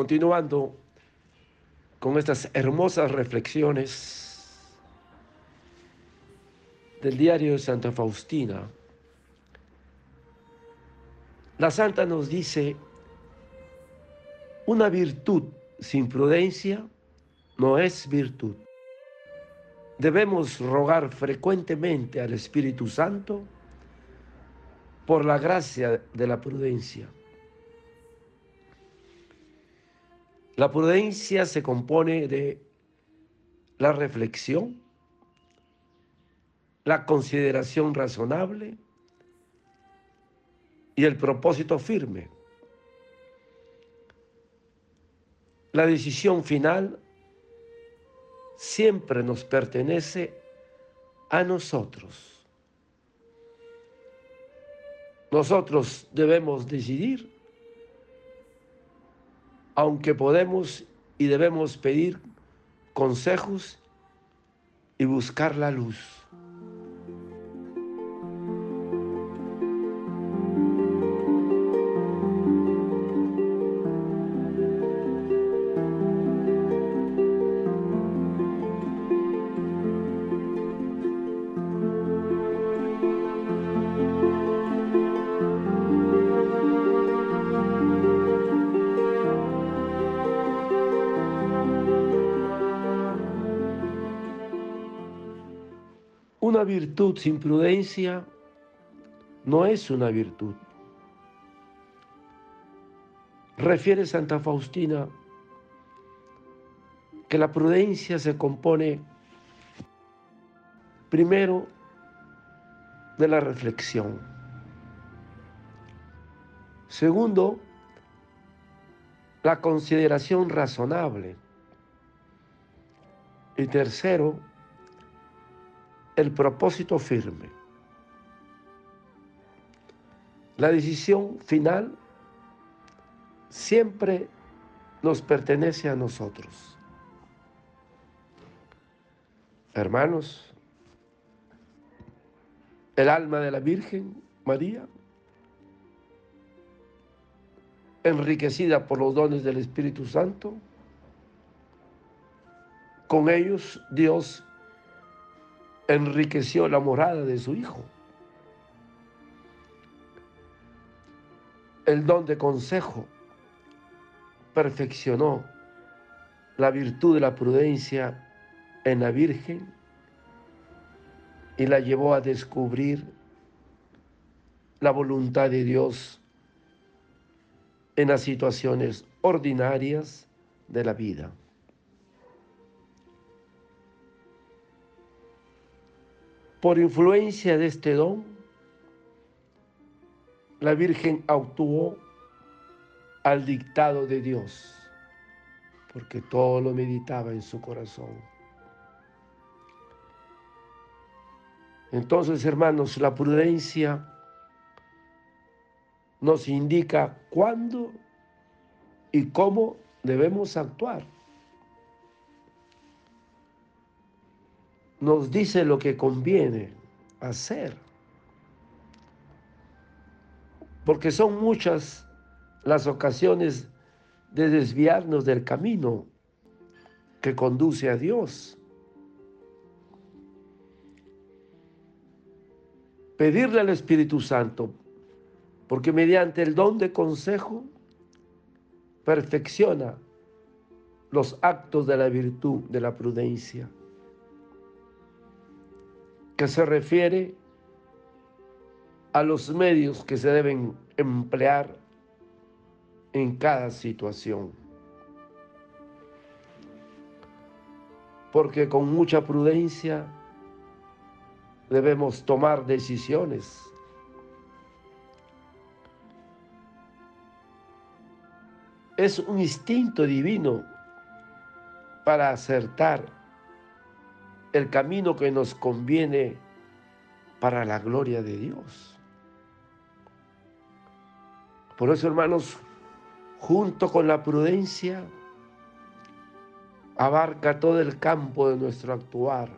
continuando con estas hermosas reflexiones del diario de Santa Faustina, la santa nos dice, una virtud sin prudencia no es virtud. Debemos rogar frecuentemente al Espíritu Santo por la gracia de la prudencia. La prudencia se compone de la reflexión, la consideración razonable y el propósito firme. La decisión final siempre nos pertenece a nosotros. Nosotros debemos decidir aunque podemos y debemos pedir consejos y buscar la luz. Una virtud sin prudencia no es una virtud. Refiere Santa Faustina que la prudencia se compone primero de la reflexión. Segundo, la consideración razonable. Y tercero, el propósito firme. La decisión final siempre nos pertenece a nosotros. Hermanos, el alma de la Virgen María, enriquecida por los dones del Espíritu Santo, con ellos Dios enriqueció la morada de su Hijo. El don de consejo perfeccionó la virtud de la prudencia en la Virgen y la llevó a descubrir la voluntad de Dios en las situaciones ordinarias de la vida. Por influencia de este don, la Virgen actuó al dictado de Dios, porque todo lo meditaba en su corazón. Entonces, hermanos, la prudencia nos indica cuándo y cómo debemos actuar. Nos dice lo que conviene hacer. Porque son muchas las ocasiones de desviarnos del camino que conduce a Dios. Pedirle al Espíritu Santo, porque mediante el don de consejo perfecciona los actos de la virtud, de la prudencia que se refiere a los medios que se deben emplear en cada situación. Porque con mucha prudencia debemos tomar decisiones. Es un instinto divino para acertar el camino que nos conviene para la gloria de Dios. Por eso, hermanos, junto con la prudencia, abarca todo el campo de nuestro actuar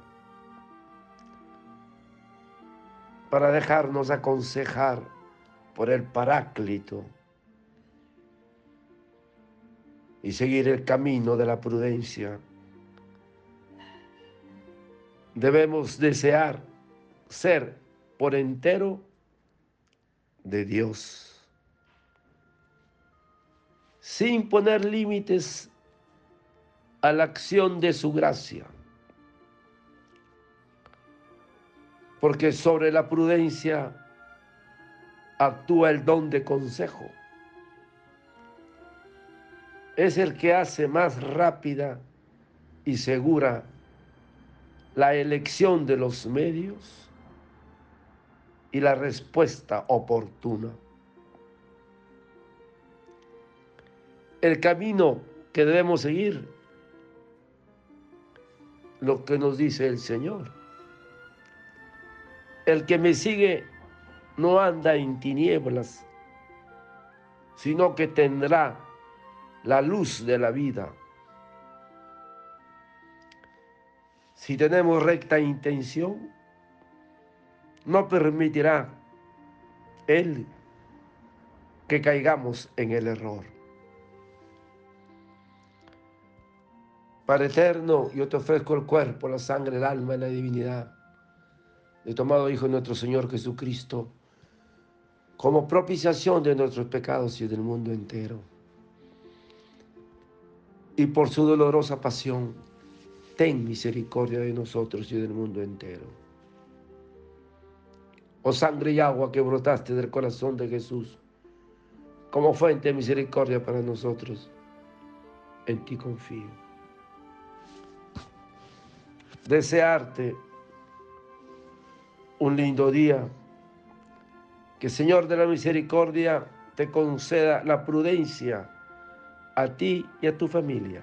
para dejarnos aconsejar por el Paráclito, y seguir el camino de la prudencia. Debemos desear ser por entero de Dios, sin poner límites a la acción de su gracia. Porque sobre la prudencia actúa el don de consejo. Es el que hace más rápida y segura la elección de los medios y la respuesta oportuna. El camino que debemos seguir, lo que nos dice el Señor. El que me sigue no anda en tinieblas, sino que tendrá la luz de la vida. Si tenemos recta intención, no permitirá Él que caigamos en el error. Padre eterno, yo te ofrezco el cuerpo, la sangre, el alma y la divinidad de tomado Hijo nuestro Señor Jesucristo como propiciación de nuestros pecados y del mundo entero. Y por su dolorosa pasión, ten misericordia de nosotros y del mundo entero. Oh sangre y agua que brotaste del corazón de Jesús, como fuente de misericordia para nosotros, en ti confío. Desearte un lindo día que Señor de la Misericordia te conceda la prudencia a ti y a tu familia.